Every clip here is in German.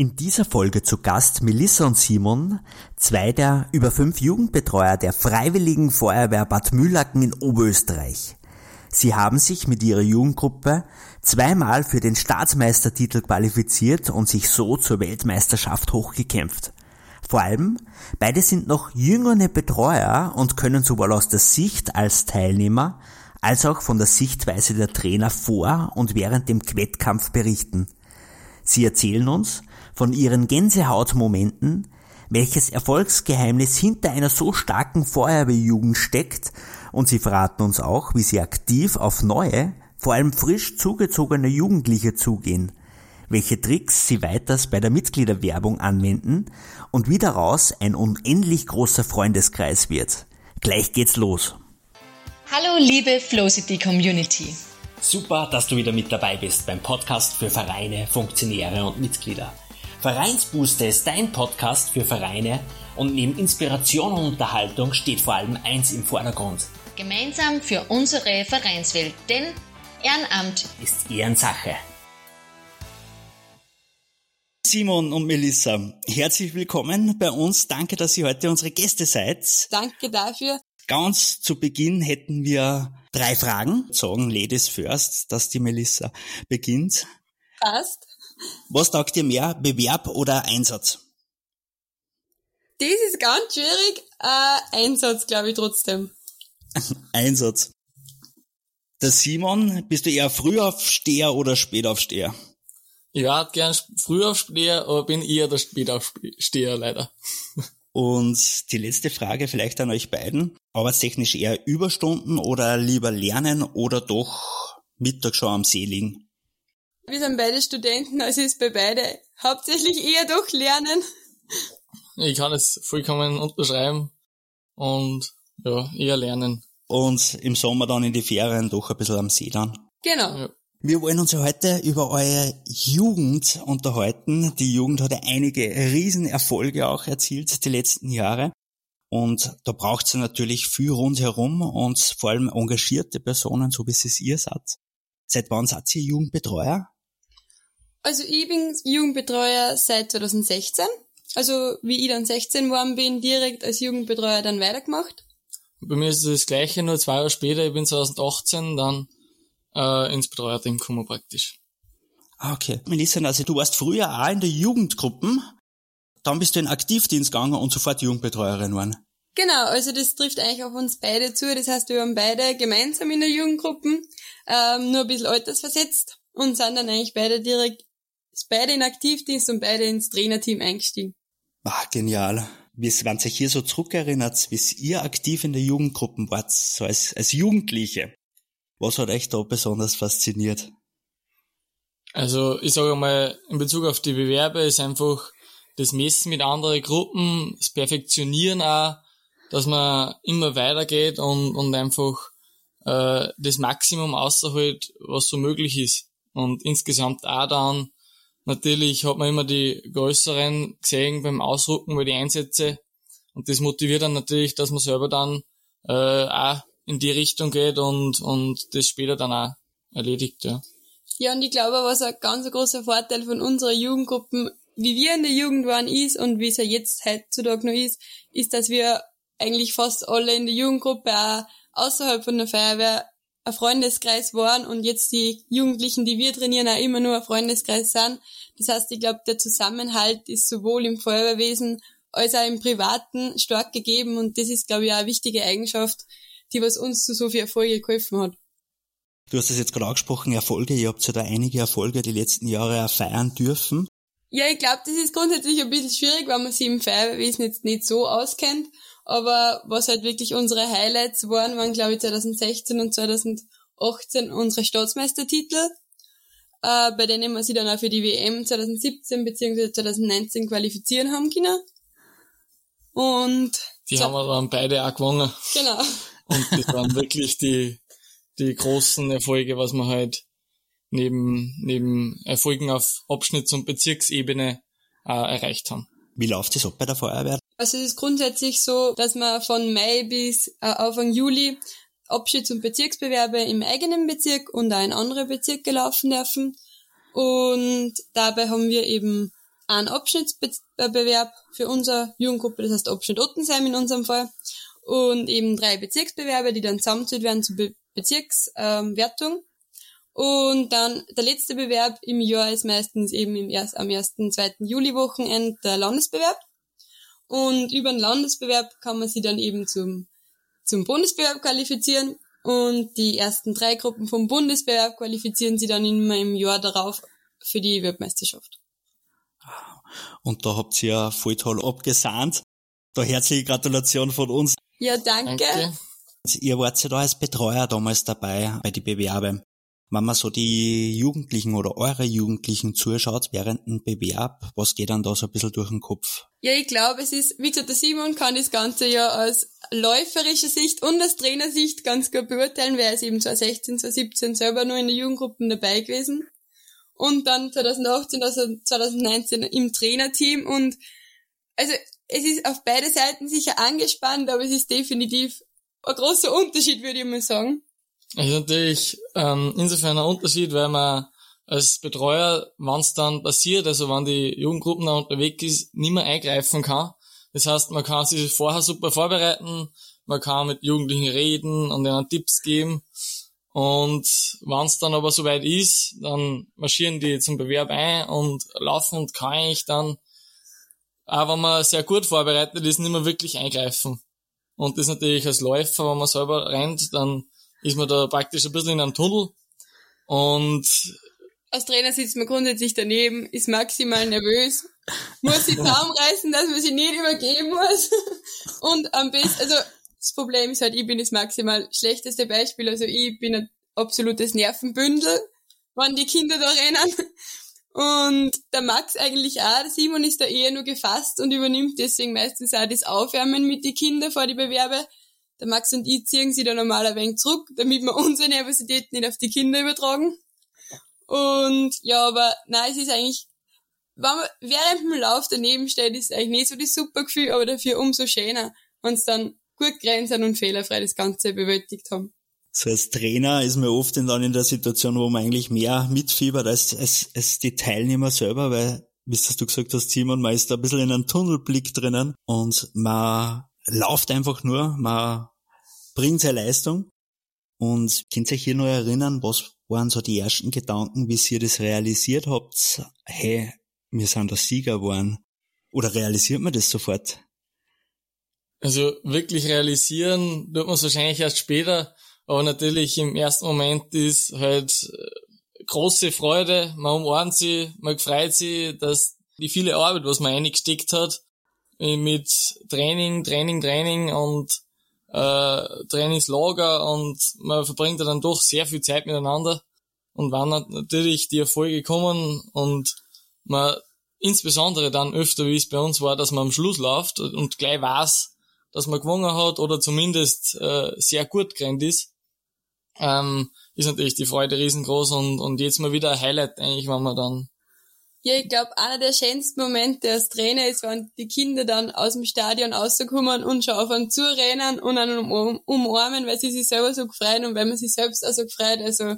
In dieser Folge zu Gast Melissa und Simon, zwei der über fünf Jugendbetreuer der Freiwilligen Feuerwehr Bad Mühlacken in Oberösterreich. Sie haben sich mit ihrer Jugendgruppe zweimal für den Staatsmeistertitel qualifiziert und sich so zur Weltmeisterschaft hochgekämpft. Vor allem, beide sind noch jüngere Betreuer und können sowohl aus der Sicht als Teilnehmer als auch von der Sichtweise der Trainer vor und während dem Wettkampf berichten. Sie erzählen uns, von ihren Gänsehautmomenten, welches Erfolgsgeheimnis hinter einer so starken Feuerwehrjugend steckt und sie verraten uns auch, wie sie aktiv auf neue, vor allem frisch zugezogene Jugendliche zugehen, welche Tricks sie weiters bei der Mitgliederwerbung anwenden und wie daraus ein unendlich großer Freundeskreis wird. Gleich geht's los. Hallo liebe Flowcity Community. Super, dass du wieder mit dabei bist beim Podcast für Vereine, Funktionäre und Mitglieder. Vereinsbooster ist dein Podcast für Vereine und neben Inspiration und Unterhaltung steht vor allem eins im Vordergrund. Gemeinsam für unsere Vereinswelt, denn Ehrenamt ist Ehrensache. Simon und Melissa, herzlich willkommen bei uns. Danke, dass ihr heute unsere Gäste seid. Danke dafür. Ganz zu Beginn hätten wir drei Fragen. Sagen Ladies first, dass die Melissa beginnt. Passt. Was taugt dir mehr, Bewerb oder Einsatz? Das ist ganz schwierig. Äh, Einsatz, glaube ich, trotzdem. Einsatz. Der Simon, bist du eher Frühaufsteher oder Spätaufsteher? Ich war gern Frühaufsteher, aber bin eher der Spätaufsteher, leider. Und die letzte Frage vielleicht an euch beiden. Arbeitstechnisch eher Überstunden oder lieber lernen oder doch Mittag schon am See liegen? Wir sind beide Studenten, also ist bei beide hauptsächlich eher doch Lernen. Ich kann es vollkommen unterschreiben und ja, eher lernen. Und im Sommer dann in die Ferien doch ein bisschen am See dann. Genau. Ja. Wir wollen uns heute über eure Jugend unterhalten. Die Jugend hat ja einige Riesenerfolge auch erzielt die letzten Jahre. Und da braucht es natürlich viel rundherum und vor allem engagierte Personen, so wie es ihr seid. Seit wann seid ihr Jugendbetreuer? Also ich bin Jugendbetreuer seit 2016. Also wie ich dann 16 geworden bin, direkt als Jugendbetreuer dann weitergemacht. Bei mir ist es das gleiche, nur zwei Jahre später, ich bin 2018 dann äh, ins Betreuerteam gekommen praktisch. Ah, okay. Melissa, also du warst früher auch in der Jugendgruppen, dann bist du in Aktivdienst gegangen und sofort Jugendbetreuerin geworden. Genau, also das trifft eigentlich auf uns beide zu. Das heißt, wir waren beide gemeinsam in der Jugendgruppen, ähm, nur ein bisschen altersversetzt und sind dann eigentlich beide direkt beide in Aktivdienst und beide ins Trainerteam eingestiegen. Ah, genial. Wie wenn sich hier so zurückerinnert, wie ihr aktiv in der Jugendgruppe wart, so als, als Jugendliche. Was hat euch da besonders fasziniert? Also, ich sage mal, in Bezug auf die Bewerbe ist einfach das Messen mit anderen Gruppen, das Perfektionieren auch, dass man immer weitergeht und, und einfach äh, das Maximum außerholt, was so möglich ist. Und insgesamt auch dann Natürlich hat man immer die größeren gesehen beim Ausrücken, bei die Einsätze. Und das motiviert dann natürlich, dass man selber dann äh, auch in die Richtung geht und, und das später dann auch erledigt, ja. Ja, und ich glaube, was ein ganz großer Vorteil von unserer Jugendgruppen, wie wir in der Jugend waren, ist und wie es ja jetzt heutzutage noch ist, ist, dass wir eigentlich fast alle in der Jugendgruppe auch außerhalb von der Feuerwehr ein Freundeskreis waren und jetzt die Jugendlichen, die wir trainieren, auch immer nur ein Freundeskreis sind. Das heißt, ich glaube, der Zusammenhalt ist sowohl im Feuerwehrwesen als auch im Privaten stark gegeben und das ist, glaube ich, auch eine wichtige Eigenschaft, die was uns zu so viel Erfolge geholfen hat. Du hast es jetzt gerade angesprochen, Erfolge. Ihr habt ja da einige Erfolge die letzten Jahre auch feiern dürfen. Ja, ich glaube, das ist grundsätzlich ein bisschen schwierig, weil man sich im Feuerwehrwesen jetzt nicht so auskennt. Aber was halt wirklich unsere Highlights waren, waren glaube ich 2016 und 2018 unsere Staatsmeistertitel, äh, bei denen wir sie dann auch für die WM 2017 bzw. 2019 qualifizieren haben können. Und die haben wir dann beide auch gewonnen. Genau. Und das waren wirklich die, die großen Erfolge, was wir halt neben, neben Erfolgen auf Abschnitts- und Bezirksebene äh, erreicht haben. Wie läuft das ab bei der Feuerwehr? Also es ist grundsätzlich so, dass man von Mai bis äh, Anfang Juli Abschieds- und Bezirksbewerbe im eigenen Bezirk und auch in andere Bezirke laufen dürfen. Und dabei haben wir eben einen Abschnittsbewerb für unsere Jugendgruppe, das heißt Abschnitt Ottensheim in unserem Fall, und eben drei Bezirksbewerbe, die dann zusammenzählt werden zur Be Bezirkswertung. Ähm, und dann der letzte Bewerb im Jahr ist meistens eben im erst, am 1. 2. Juli-Wochenende der Landesbewerb. Und über den Landesbewerb kann man sich dann eben zum, zum Bundesbewerb qualifizieren. Und die ersten drei Gruppen vom Bundesbewerb qualifizieren sie dann immer im Jahr darauf für die Weltmeisterschaft. Und da habt ihr ja voll toll abgesahnt. Da herzliche Gratulation von uns. Ja, danke. danke. Ihr wart ja da als Betreuer damals dabei bei die Bewerbe. Wenn man so die Jugendlichen oder eure Jugendlichen zuschaut während dem Bewerb, was geht dann da so ein bisschen durch den Kopf? Ja, ich glaube, es ist, wie gesagt, der Simon kann das Ganze ja aus läuferischer Sicht und aus Trainersicht ganz gut beurteilen, weil er ist eben 2016, 2017 selber nur in der Jugendgruppen dabei gewesen. Und dann 2018, also 2019 im Trainerteam und also es ist auf beide Seiten sicher angespannt, aber es ist definitiv ein großer Unterschied, würde ich mal sagen. Es ist natürlich ähm, insofern ein Unterschied, weil man als Betreuer, wenn es dann passiert, also wenn die Jugendgruppen da unterwegs ist, nicht mehr eingreifen kann. Das heißt, man kann sich vorher super vorbereiten, man kann mit Jugendlichen reden und ihnen Tipps geben. Und wenn es dann aber soweit ist, dann marschieren die zum Bewerb ein und laufen und kann eigentlich dann, auch wenn man sehr gut vorbereitet ist, nicht mehr wirklich eingreifen. Und das natürlich als Läufer, wenn man selber rennt, dann ist man da praktisch ein bisschen in einem Tunnel. Und als Trainer sitzt man grundsätzlich daneben, ist maximal nervös, muss sich zusammenreißen, dass man sich nicht übergeben muss. Und am besten, also das Problem ist halt, ich bin das maximal schlechteste Beispiel. Also ich bin ein absolutes Nervenbündel, wenn die Kinder da rennen. Und der Max eigentlich auch, der Simon ist da eher nur gefasst und übernimmt deswegen meistens auch das Aufwärmen mit den Kindern vor die Bewerbe. Der Max und ich ziehen sie da normal ein wenig zurück, damit wir unsere Nervosität nicht auf die Kinder übertragen. Und ja, aber nein, es ist eigentlich, wenn man während dem Lauf daneben steht, ist eigentlich nicht so das super Gefühl, aber dafür umso schöner, wenn es dann gut grenzen und fehlerfrei das Ganze bewältigt haben. So als Trainer ist man oft dann in der Situation, wo man eigentlich mehr mitfiebert als, als, als die Teilnehmer selber, weil, wie du gesagt hast, Simon, man ist da ein bisschen in einem Tunnelblick drinnen und man lauft einfach nur, man bringt seine Leistung. Und könnt ihr euch hier noch erinnern, was waren so die ersten Gedanken, wie ihr das realisiert habt? Hey, wir sind der Sieger geworden. Oder realisiert man das sofort? Also wirklich realisieren tut man es wahrscheinlich erst später, aber natürlich im ersten Moment ist halt äh, große Freude, man umarmt sie, man freut sich, dass die viele Arbeit, was man eingesteckt hat, mit Training, Training, Training und äh, Trainingslager und man verbringt dann doch sehr viel Zeit miteinander. Und wenn natürlich die Erfolge kommen und man insbesondere dann öfter, wie es bei uns war, dass man am Schluss läuft und gleich weiß, dass man gewonnen hat oder zumindest äh, sehr gut gerannt ist, ähm, ist natürlich die Freude riesengroß und, und jetzt mal wieder ein Highlight eigentlich, wenn man dann ja, ich glaube, einer der schönsten Momente als Trainer ist, wenn die Kinder dann aus dem Stadion rauskommen und schon auf einen zurennen und einen umarmen, weil sie sich selber so gefreut und weil man sich selbst auch so gefreut. Also,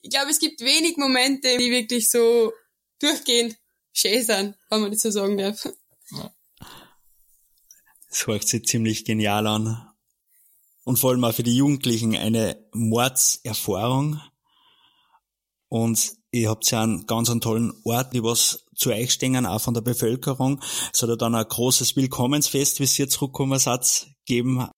ich glaube, es gibt wenig Momente, die wirklich so durchgehend schön sind, wenn man das so sagen darf. Das hört sich ziemlich genial an. Und vor allem auch für die Jugendlichen eine Mordserfahrung. Und ihr habt ja einen ganz einen tollen Ort, die was zu euch stehen, auch von der Bevölkerung. Es hat ja dann ein großes Willkommensfest, wie ihr zurückgekommen seid, geben.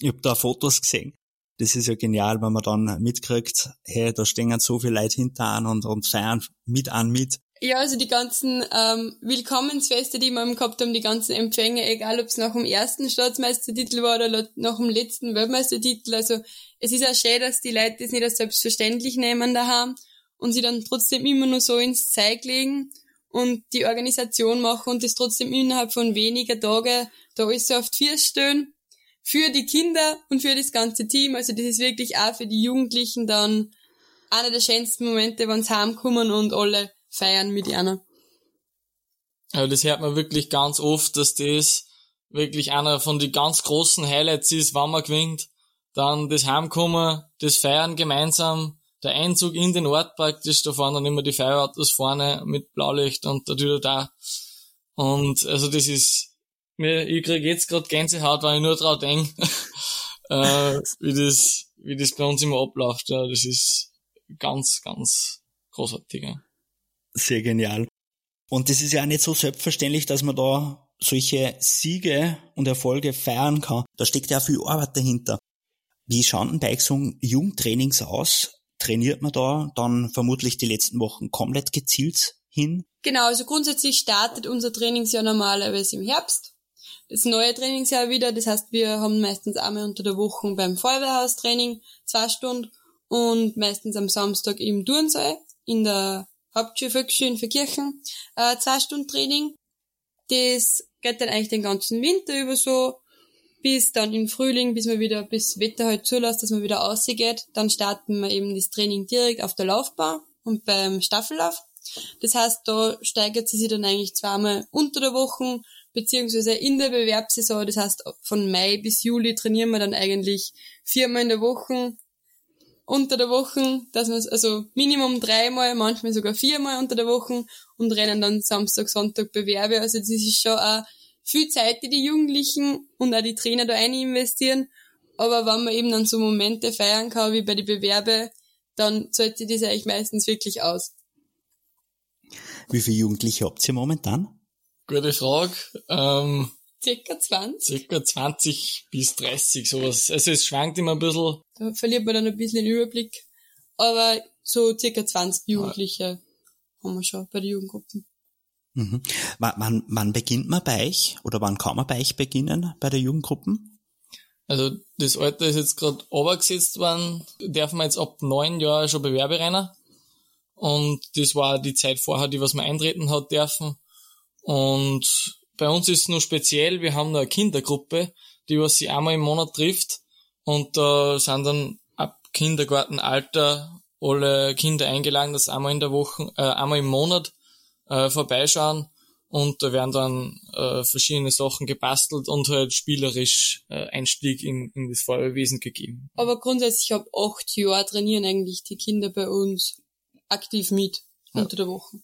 Ich hab da Fotos gesehen. Das ist ja genial, wenn man dann mitkriegt, hey, da stehen so viele Leute hinter an und, und feiern mit an mit. Ja, also die ganzen ähm, Willkommensfeste, die wir gehabt haben, die ganzen Empfänge, egal ob es nach dem ersten Staatsmeistertitel war oder nach dem letzten Weltmeistertitel. Also es ist auch schön, dass die Leute das nicht als selbstverständlich nehmen daheim und sie dann trotzdem immer nur so ins Zeug legen und die Organisation machen und das trotzdem innerhalb von weniger Tagen da alles so auf die stellen. Für die Kinder und für das ganze Team. Also das ist wirklich auch für die Jugendlichen dann einer der schönsten Momente, wenn sie heimkommen und alle feiern mit ihnen. Also das hört man wirklich ganz oft, dass das wirklich einer von den ganz großen Highlights ist, wenn man gewinnt. Dann das Heimkommen, das Feiern gemeinsam, der Einzug in den Ort praktisch, da fahren dann immer die Feuerautos vorne mit Blaulicht und da da. Und also das ist, mir, ich krieg jetzt gerade Gänsehaut, wenn ich nur dran denke, äh, wie das, wie das bei uns immer abläuft. Ja, das ist ganz, ganz großartig. Ja. Sehr genial. Und das ist ja auch nicht so selbstverständlich, dass man da solche Siege und Erfolge feiern kann. Da steckt ja viel Arbeit dahinter. Wie schauen denn bei so Jugendtrainings aus? Trainiert man da dann vermutlich die letzten Wochen komplett gezielt hin? Genau, also grundsätzlich startet unser Trainingsjahr normalerweise im Herbst. Das neue Trainingsjahr wieder, das heißt, wir haben meistens einmal unter der Woche beim Feuerwehrhaustraining zwei Stunden und meistens am Samstag im Turnsaal in der Hauptschule Volksschule in Verkirchen äh, zwei Stunden Training. Das geht dann eigentlich den ganzen Winter über so bis dann im Frühling, bis man wieder, bis Wetter halt zulässt, dass man wieder rausgeht. Dann starten wir eben das Training direkt auf der Laufbahn und beim Staffellauf. Das heißt, da steigert sie sich dann eigentlich zweimal unter der Woche, beziehungsweise in der Bewerbssaison. Das heißt, von Mai bis Juli trainieren wir dann eigentlich viermal in der Woche, unter der Woche, dass wir also Minimum dreimal, manchmal sogar viermal unter der Woche und rennen dann Samstag, Sonntag Bewerbe. Also das ist schon auch viel Zeit, die die Jugendlichen und auch die Trainer da rein investieren. Aber wenn man eben dann so Momente feiern kann, wie bei den Bewerbe, dann zahlt sich das eigentlich meistens wirklich aus. Wie viele Jugendliche habt ihr momentan? Gute Frage. Ähm, circa 20. Circa 20 bis 30, sowas. Also es schwankt immer ein bisschen. Da verliert man dann ein bisschen den Überblick. Aber so circa 20 Jugendliche ja. haben wir schon bei den Jugendgruppen. Mhm. Wann, wann beginnt man bei euch oder wann kann man bei euch beginnen bei der Jugendgruppen? Also das Alter ist jetzt gerade obergesetzt worden, dürfen wir jetzt ab neun Jahren schon Bewerbe rein. Und das war die Zeit vorher, die was man eintreten hat dürfen. Und bei uns ist es nur speziell, wir haben eine Kindergruppe, die was sie einmal im Monat trifft. Und da sind dann ab Kindergartenalter alle Kinder eingeladen, dass einmal in der Woche, äh, einmal im Monat äh, vorbeischauen und da werden dann äh, verschiedene Sachen gebastelt und halt spielerisch äh, Einstieg in, in das Feuerwesen gegeben. Aber grundsätzlich ab acht Jahren trainieren eigentlich die Kinder bei uns aktiv mit ja. unter der Woche.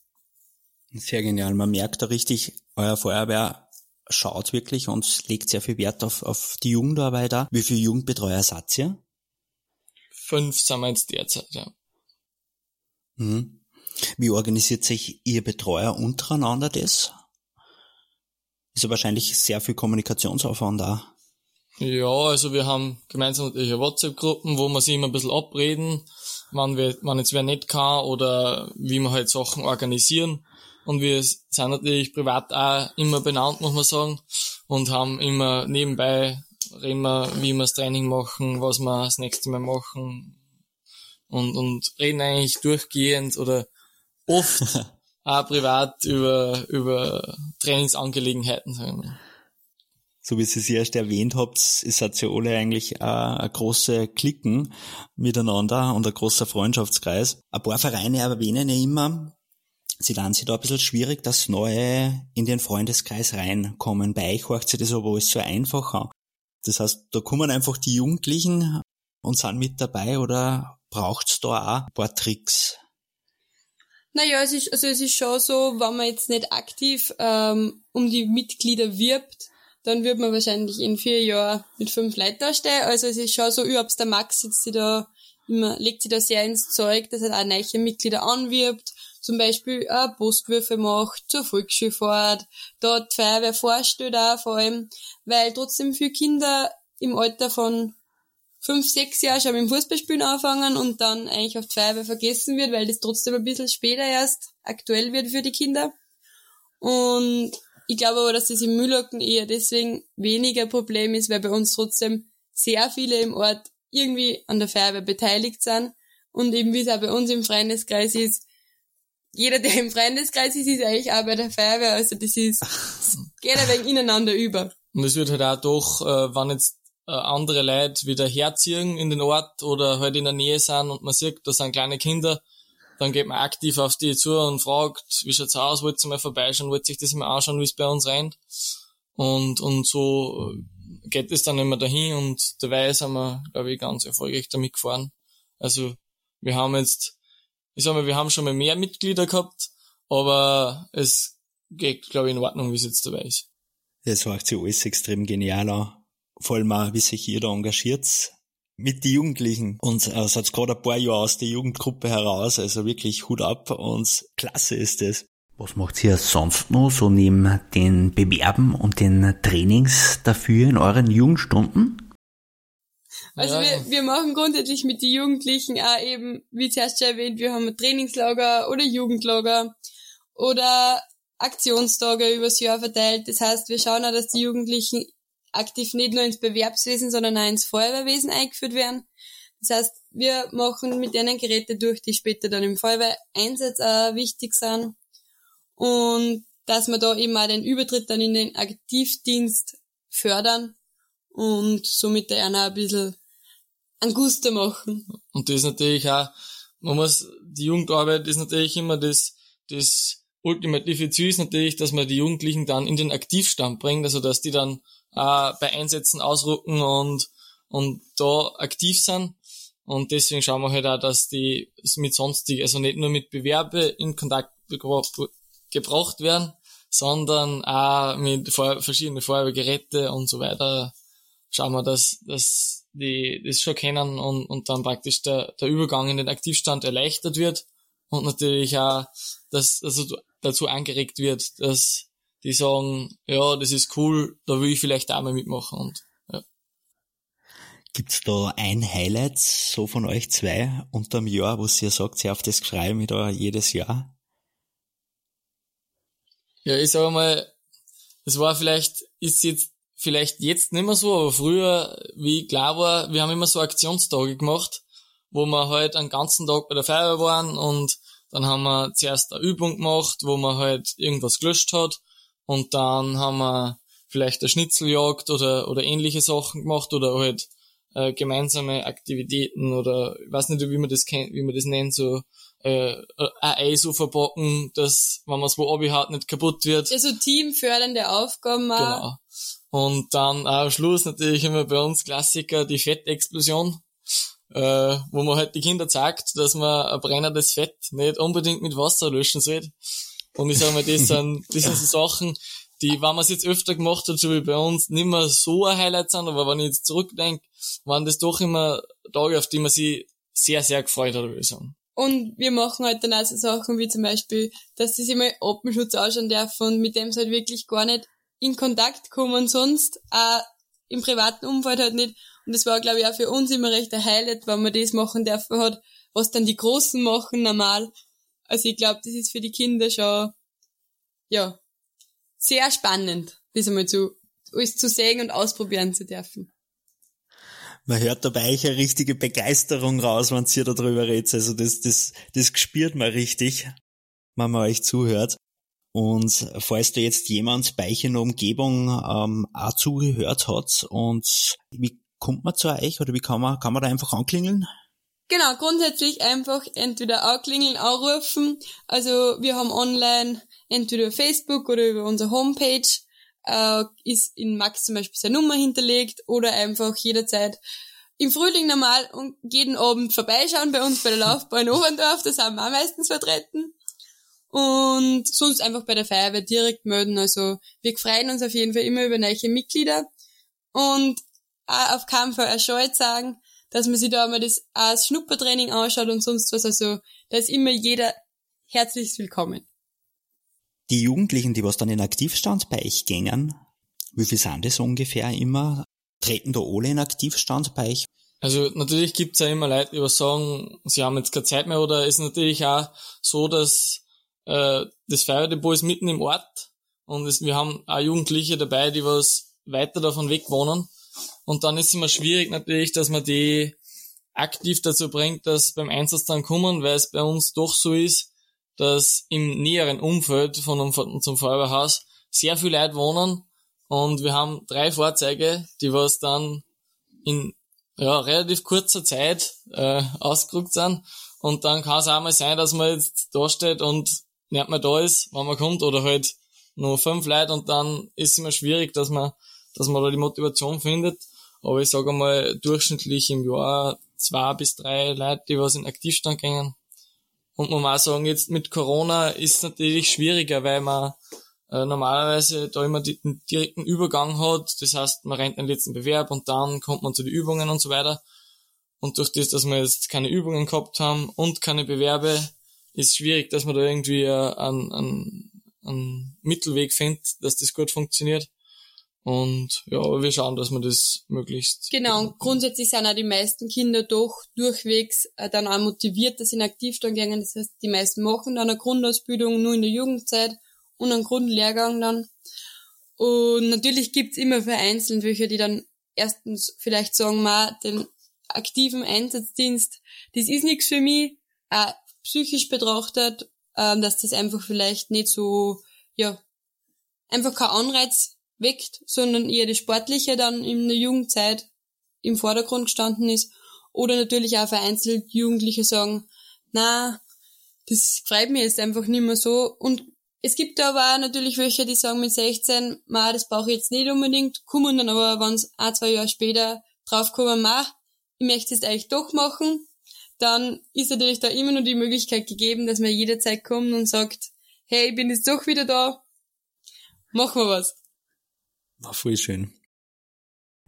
Sehr genial. Man merkt da richtig, euer Feuerwehr schaut wirklich und legt sehr viel Wert auf, auf die Jugendarbeit da. Wie viele Jugendbetreuer seid ihr? Fünf sind wir jetzt derzeit, ja. Mhm. Wie organisiert sich Ihr Betreuer untereinander das? Ist ja wahrscheinlich sehr viel Kommunikationsaufwand da. Ja, also wir haben gemeinsam natürlich WhatsApp-Gruppen, wo wir sich immer ein bisschen abreden, wann, wir, wann jetzt wer nicht kann oder wie wir halt Sachen organisieren. Und wir sind natürlich privat auch immer benannt, muss man sagen, und haben immer nebenbei reden wir, wie wir das Training machen, was wir das nächste Mal machen und, und reden eigentlich durchgehend oder oft auch privat über, über Trainingsangelegenheiten, sagen wir. So wie Sie es erst erwähnt habt, ist hat ja alle eigentlich eine, eine große Klicken miteinander und ein großer Freundschaftskreis. Ein paar Vereine erwähnen ja immer, sie dann sich da ein bisschen schwierig, dass Neue in den Freundeskreis reinkommen. Bei euch hört sich das aber alles so einfach an. Das heißt, da kommen einfach die Jugendlichen und sind mit dabei oder braucht's da auch ein paar Tricks? Naja, es ist, also es ist schon so, wenn man jetzt nicht aktiv ähm, um die Mitglieder wirbt, dann wird man wahrscheinlich in vier Jahren mit fünf Leuten da stehen. Also es ist schon so, überhaupt der Max sitzt sie da immer, legt sie da sehr ins Zeug, dass er auch neue Mitglieder anwirbt, zum Beispiel äh, Postwürfe macht zur Volksschulfahrt, dort Feuerwehr vorstellt auch vor allem, weil trotzdem für Kinder im Alter von fünf, sechs Jahre schon mit dem Fußballspielen anfangen und dann eigentlich auf die Feuerwehr vergessen wird, weil das trotzdem ein bisschen später erst aktuell wird für die Kinder. Und ich glaube aber, dass das im Mühlacken eher deswegen weniger Problem ist, weil bei uns trotzdem sehr viele im Ort irgendwie an der Feuerwehr beteiligt sind. Und eben wie es auch bei uns im Freundeskreis ist, jeder, der im Freundeskreis ist, ist eigentlich auch bei der Feuerwehr. Also das ist, das geht ein wenig ineinander über. Und es wird halt auch doch, äh, wenn jetzt äh, andere Leute wieder herziehen in den Ort oder halt in der Nähe sind und man sieht, da sind kleine Kinder, dann geht man aktiv auf die zu und fragt, wie schaut's aus, wollt ihr mal vorbeischauen, wollt ihr sich das mal anschauen, wie es bei uns rennt. Und, und so geht es dann immer dahin und dabei sind wir, glaube ich, ganz erfolgreich damit gefahren. Also wir haben jetzt, ich sag mal, wir haben schon mal mehr Mitglieder gehabt, aber es geht, glaube ich, in Ordnung, wie es jetzt dabei ist. Das macht sich alles extrem genial an. Vor allem auch, wie sich ihr da engagiert mit den Jugendlichen. Und äh, seid gerade ein paar Jahre aus der Jugendgruppe heraus, also wirklich Hut ab und klasse ist das. Was macht ihr sonst noch so neben den Bewerben und den Trainings dafür in euren Jugendstunden? Also ja. wir, wir machen grundsätzlich mit den Jugendlichen auch eben, wie zuerst schon erwähnt, wir haben ein Trainingslager oder Jugendlager oder Aktionstage übers Jahr verteilt. Das heißt, wir schauen auch, dass die Jugendlichen aktiv nicht nur ins Bewerbswesen, sondern auch ins Feuerwehrwesen eingeführt werden. Das heißt, wir machen mit denen Geräte durch, die später dann im Feuerwehreinsatz auch wichtig sind. Und dass wir da eben auch den Übertritt dann in den Aktivdienst fördern und somit der einer ein bisschen ein Guster machen. Und das ist natürlich auch, man muss, die Jugendarbeit ist natürlich immer das, das ultimative Ziel ist natürlich, dass man die Jugendlichen dann in den Aktivstand bringt, also dass die dann äh, bei Einsätzen ausrücken und, und da aktiv sind. Und deswegen schauen wir halt auch, dass die mit sonstig, also nicht nur mit Bewerbe in Kontakt gebracht werden, sondern auch mit verschiedenen Feuerwehrgeräte und so weiter. Schauen wir, dass, dass die das schon kennen und, und dann praktisch der, der Übergang in den Aktivstand erleichtert wird und natürlich auch, dass also dazu angeregt wird, dass die sagen, ja, das ist cool, da will ich vielleicht auch mal mitmachen und ja. Gibt's da ein Highlight so von euch zwei unterm Jahr, wo ihr sagt, ihr auf das schreiben wir da jedes Jahr? Ja, ich sage mal, es war vielleicht, ist jetzt vielleicht jetzt nicht mehr so, aber früher, wie klar war, wir haben immer so Aktionstage gemacht, wo wir halt einen ganzen Tag bei der Feuerwehr waren und dann haben wir zuerst eine Übung gemacht, wo man halt irgendwas gelöscht hat und dann haben wir vielleicht eine Schnitzeljagd oder, oder ähnliche Sachen gemacht oder halt äh, gemeinsame Aktivitäten oder ich weiß nicht, wie man das kennt, wie man das nennt, so äh, ein Ei so verpacken, dass, wenn man es wo hat, nicht kaputt wird. Ja, so teamfördernde Aufgaben auch. Genau. Und dann am Schluss natürlich immer bei uns Klassiker, die Fettexplosion, äh, wo man halt die Kinder zeigt, dass man ein brennendes Fett nicht unbedingt mit Wasser löschen soll. Und ich sage mal, das sind, das sind so Sachen, die, wenn man es jetzt öfter gemacht hat, so wie bei uns, nicht mehr so ein Highlight sind, aber wenn ich jetzt zurückdenke, waren das doch immer Tage, auf die man sich sehr, sehr gefreut hat, würde ich sagen. Und wir machen halt dann auch so Sachen wie zum Beispiel, dass sie sich mal Openschutz anschauen dürfen und mit dem sie halt wirklich gar nicht in Kontakt kommen, sonst auch im privaten Umfeld halt nicht. Und das war, glaube ich, auch für uns immer recht ein Highlight, wenn man das machen dürfen hat, was dann die Großen machen normal. Also ich glaube, das ist für die Kinder schon, ja, sehr spannend, das einmal zu, alles zu sehen und ausprobieren zu dürfen. Man hört dabei eine richtige Begeisterung raus, wenn ihr darüber redet. Also das, das, das spürt man richtig, wenn man euch zuhört. Und falls da jetzt jemand bei euch in der Umgebung ähm, auch zugehört hat und wie kommt man zu euch oder wie kann man, kann man da einfach anklingeln? Genau, grundsätzlich einfach entweder anklingeln, anrufen. Also wir haben online entweder Facebook oder über unsere Homepage äh, ist in Max zum Beispiel seine Nummer hinterlegt oder einfach jederzeit im Frühling normal und jeden Abend vorbeischauen bei uns bei der Laufbahn Oberndorf, da sind wir auch meistens vertreten. Und sonst einfach bei der Feuerwehr direkt melden. Also wir freuen uns auf jeden Fall immer über neue Mitglieder. Und auch auf keinen Fall erscheut sagen, dass man sich da mal das als Schnuppertraining anschaut und sonst was. Also da ist immer jeder herzlich willkommen. Die Jugendlichen, die was dann in Aktivstand bei euch gängen, wie viel sind das ungefähr immer? Treten da alle in Aktivstand bei euch? Also natürlich gibt's ja immer Leute, die sagen, sie haben jetzt keine Zeit mehr oder ist natürlich auch so, dass äh, das Feuerdepot ist mitten im Ort und es, wir haben auch Jugendliche dabei, die was weiter davon weg wohnen und dann ist es immer schwierig natürlich, dass man die aktiv dazu bringt, dass beim Einsatz dann kommen, weil es bei uns doch so ist, dass im näheren Umfeld von unserem Feuerwehrhaus sehr viele Leute wohnen. Und wir haben drei Fahrzeuge, die was dann in ja, relativ kurzer Zeit äh, ausgerückt sind. Und dann kann es auch mal sein, dass man jetzt da steht und nicht mehr da ist, wenn man kommt oder halt nur fünf Leute und dann ist es immer schwierig, dass man dass man da die Motivation findet. Aber ich sage mal, durchschnittlich im Jahr zwei bis drei Leute, die was in Aktivstand gehen. Und man muss auch sagen, jetzt mit Corona ist es natürlich schwieriger, weil man äh, normalerweise da immer den direkten Übergang hat. Das heißt, man rennt den letzten Bewerb und dann kommt man zu den Übungen und so weiter. Und durch das, dass wir jetzt keine Übungen gehabt haben und keine Bewerbe, ist schwierig, dass man da irgendwie äh, einen, einen, einen Mittelweg findet, dass das gut funktioniert. Und ja, wir schauen, dass wir das möglichst. Genau, und grundsätzlich sind auch die meisten Kinder doch durchwegs äh, dann auch motiviert, dass sie in Aktivstand gehen. Das heißt, die meisten machen dann eine Grundausbildung nur in der Jugendzeit und einen Grundlehrgang dann. Und natürlich gibt's immer vereinzelt welche, die dann erstens vielleicht sagen, ma, den aktiven Einsatzdienst, das ist nichts für mich, auch psychisch betrachtet, ähm, dass das einfach vielleicht nicht so, ja, einfach kein Anreiz weckt, sondern eher das Sportliche dann in der Jugendzeit im Vordergrund gestanden ist. Oder natürlich auch vereinzelt Jugendliche sagen, na, das freut mich jetzt einfach nicht mehr so. Und es gibt aber auch natürlich welche, die sagen mit 16, ma, das brauche ich jetzt nicht unbedingt, kommen dann aber, wenn es ein, zwei Jahre später draufkommen, ma, ich möchte es eigentlich doch machen, dann ist natürlich da immer nur die Möglichkeit gegeben, dass man jederzeit kommt und sagt, hey, ich bin jetzt doch wieder da, machen wir was. War voll schön.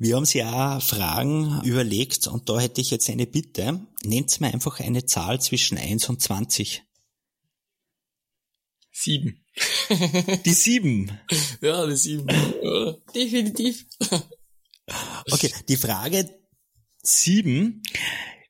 Wir haben sich auch Fragen überlegt und da hätte ich jetzt eine Bitte. Nennt mir einfach eine Zahl zwischen 1 und 20. Sieben. Die sieben. Ja, die sieben. Ja. Definitiv. Okay, die Frage sieben.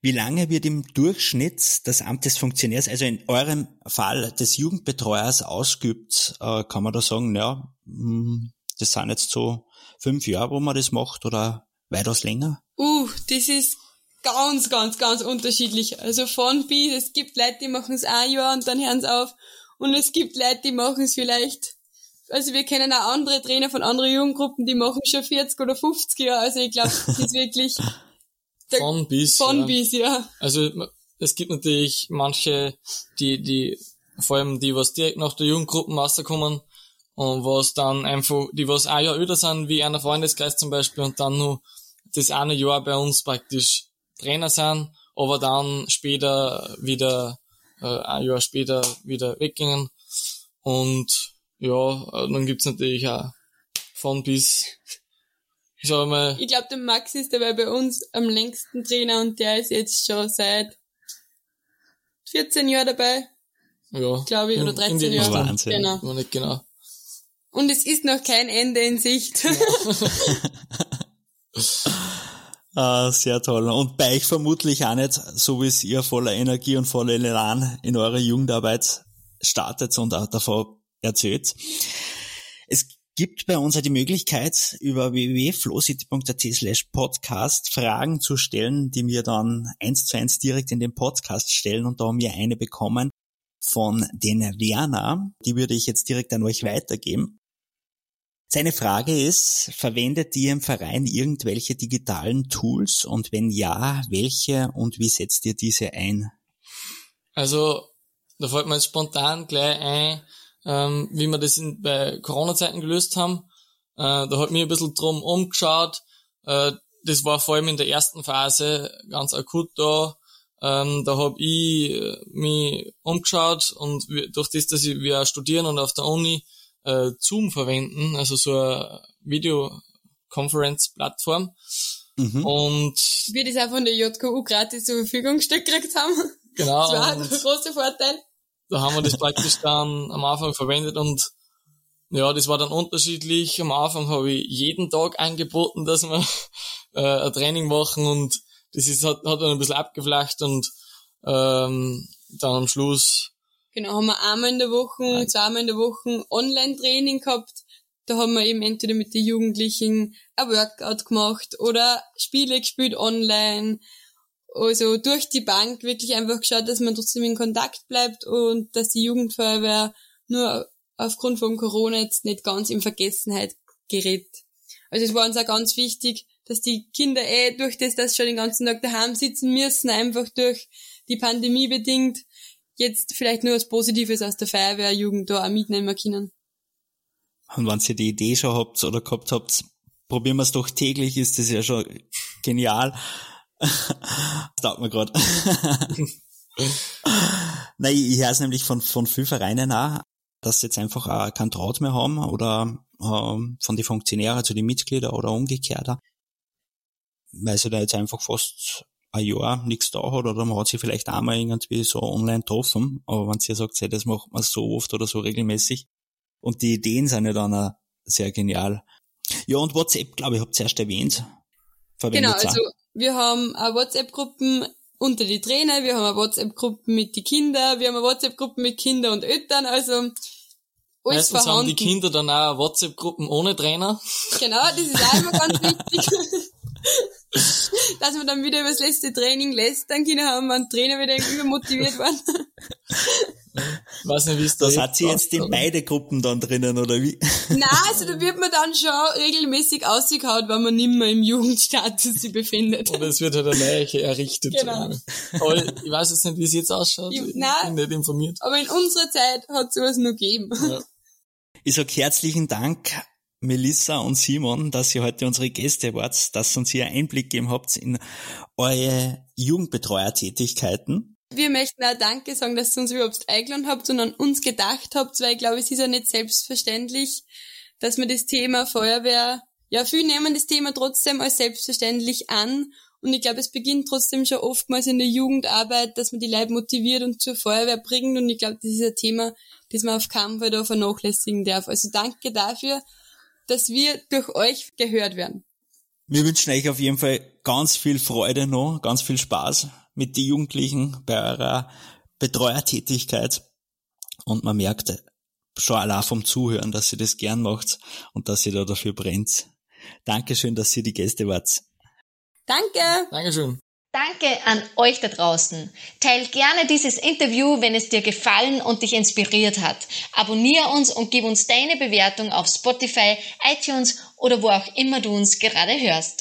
Wie lange wird im Durchschnitt das Amt des Funktionärs, also in eurem Fall des Jugendbetreuers ausgeübt, äh, kann man da sagen, ja, hm, das sind jetzt so fünf Jahre, wo man das macht oder weitaus länger? Uh, das ist ganz, ganz, ganz unterschiedlich. Also von bis, es gibt Leute, die machen es ein Jahr und dann hören sie auf. Und es gibt Leute, die machen es vielleicht, also wir kennen auch andere Trainer von anderen Jugendgruppen, die machen schon 40 oder 50 Jahre. Also ich glaube, das ist wirklich von bis. Von ja. bis, ja. Also es gibt natürlich manche, die, die, vor allem die, was direkt nach der Jugendgruppen rauskommen, und was dann einfach, die was ein Jahr älter sind, wie einer Freundeskreis zum Beispiel, und dann nur das eine Jahr bei uns praktisch Trainer sind, aber dann später wieder, äh, ein Jahr später wieder weggingen. Und ja, dann gibt's natürlich auch von bis, ich sag mal, Ich glaube, der Max ist dabei bei uns am längsten Trainer und der ist jetzt schon seit 14 Jahren dabei, ja, glaube ich, oder in- in 13 die Jahre. Wahnsinn. Genau. nicht genau. Und es ist noch kein Ende in Sicht. Ah, sehr toll. Und bei euch vermutlich auch nicht, so wie es ihr voller Energie und voller Elan in eurer Jugendarbeit startet und auch davon erzählt. Es gibt bei uns auch die Möglichkeit, über www.flowcity.at slash podcast Fragen zu stellen, die wir dann eins zu eins direkt in den Podcast stellen. Und da haben wir eine bekommen von den Werner. Die würde ich jetzt direkt an euch weitergeben. Seine Frage ist, verwendet ihr im Verein irgendwelche digitalen Tools und wenn ja, welche und wie setzt ihr diese ein? Also, da fällt mir jetzt spontan gleich ein, ähm, wie wir das in, bei Corona-Zeiten gelöst haben. Äh, da hat mir ein bisschen drum umgeschaut. Äh, das war vor allem in der ersten Phase ganz akut da. Ähm, da habe ich äh, mich umgeschaut und wir, durch das, dass ich, wir auch studieren und auf der Uni äh, Zoom verwenden, also so eine Videoconference-Plattform. Mhm. Und Wir das auch von der JKU gratis zur Verfügung gestellt gekriegt haben. genau. Das war ein großer Vorteil. da haben wir das praktisch dann am Anfang verwendet und ja, das war dann unterschiedlich. Am Anfang habe ich jeden Tag angeboten, dass wir äh, ein Training machen und das ist, hat, hat dann ein bisschen abgeflacht und ähm, dann am Schluss, Genau, haben wir einmal in der Woche, zweimal in der Woche Online-Training gehabt. Da haben wir eben entweder mit den Jugendlichen ein Workout gemacht oder Spiele gespielt online. Also durch die Bank wirklich einfach geschaut, dass man trotzdem in Kontakt bleibt und dass die Jugendfeuerwehr nur aufgrund von Corona jetzt nicht ganz in Vergessenheit gerät. Also es war uns auch ganz wichtig, dass die Kinder eh durch das, dass schon den ganzen Tag daheim sitzen müssen, einfach durch die Pandemie bedingt, jetzt vielleicht nur was Positives aus der Feuerwehrjugend da auch mitnehmen können. Und wenn ihr die Idee schon habt oder gehabt habt, probieren wir es doch täglich, ist das ja schon genial. das taugt mir grad. Nein, ich höre es nämlich von, von vielen Vereinen auch, dass sie jetzt einfach auch keinen Draht mehr haben oder ähm, von den Funktionären zu den Mitgliedern oder umgekehrt. Weil sie da jetzt einfach fast ein Jahr nichts da hat oder man hat sie vielleicht einmal irgendwie so online getroffen, aber wenn sie sagt, hey, das macht man so oft oder so regelmäßig und die Ideen sind ja dann auch sehr genial. Ja, und WhatsApp, glaube ich, habt ihr erst erwähnt. Genau, also wir haben auch WhatsApp-Gruppen unter die Trainer, wir haben eine WhatsApp-Gruppe mit die Kinder, wir haben eine WhatsApp-Gruppe mit Kinder und Eltern, also alles Meistens vorhanden. haben die Kinder dann auch WhatsApp-Gruppen ohne Trainer. Genau, das ist auch immer ganz wichtig. dass man dann wieder über das letzte Training lässt, dann können haben wir einen Trainer wieder übermotiviert worden. Weiß nicht, wie es da Das hat sie jetzt in beide Gruppen dann drinnen, oder wie? Nein, also da wird man dann schon regelmäßig ausgehaut, wenn man nicht mehr im Jugendstatus sich befindet. Oder es wird halt eine neue errichtet. Genau. Aber ich weiß jetzt nicht, wie es jetzt ausschaut. Ich, nein, ich bin nicht informiert. Aber in unserer Zeit hat es sowas noch gegeben. Ja. Ich sag herzlichen Dank Melissa und Simon, dass ihr heute unsere Gäste wart, dass ihr uns hier Einblick gegeben habt in eure Jugendbetreuertätigkeiten. Wir möchten auch Danke sagen, dass ihr uns überhaupt eingeladen habt und an uns gedacht habt, weil ich glaube, es ist ja nicht selbstverständlich, dass man das Thema Feuerwehr, ja, viele nehmen das Thema trotzdem als selbstverständlich an und ich glaube, es beginnt trotzdem schon oftmals in der Jugendarbeit, dass man die Leute motiviert und zur Feuerwehr bringt und ich glaube, das ist ein Thema, das man auf keinen Fall da vernachlässigen darf. Also danke dafür, dass wir durch euch gehört werden. Wir wünschen euch auf jeden Fall ganz viel Freude noch, ganz viel Spaß mit den Jugendlichen bei eurer Betreuertätigkeit. Und man merkt schon allein vom Zuhören, dass ihr das gern macht und dass ihr da dafür brennt. Dankeschön, dass ihr die Gäste wart. Danke. Dankeschön. Danke an euch da draußen. Teil gerne dieses Interview, wenn es dir gefallen und dich inspiriert hat. Abonnier uns und gib uns deine Bewertung auf Spotify, iTunes oder wo auch immer du uns gerade hörst.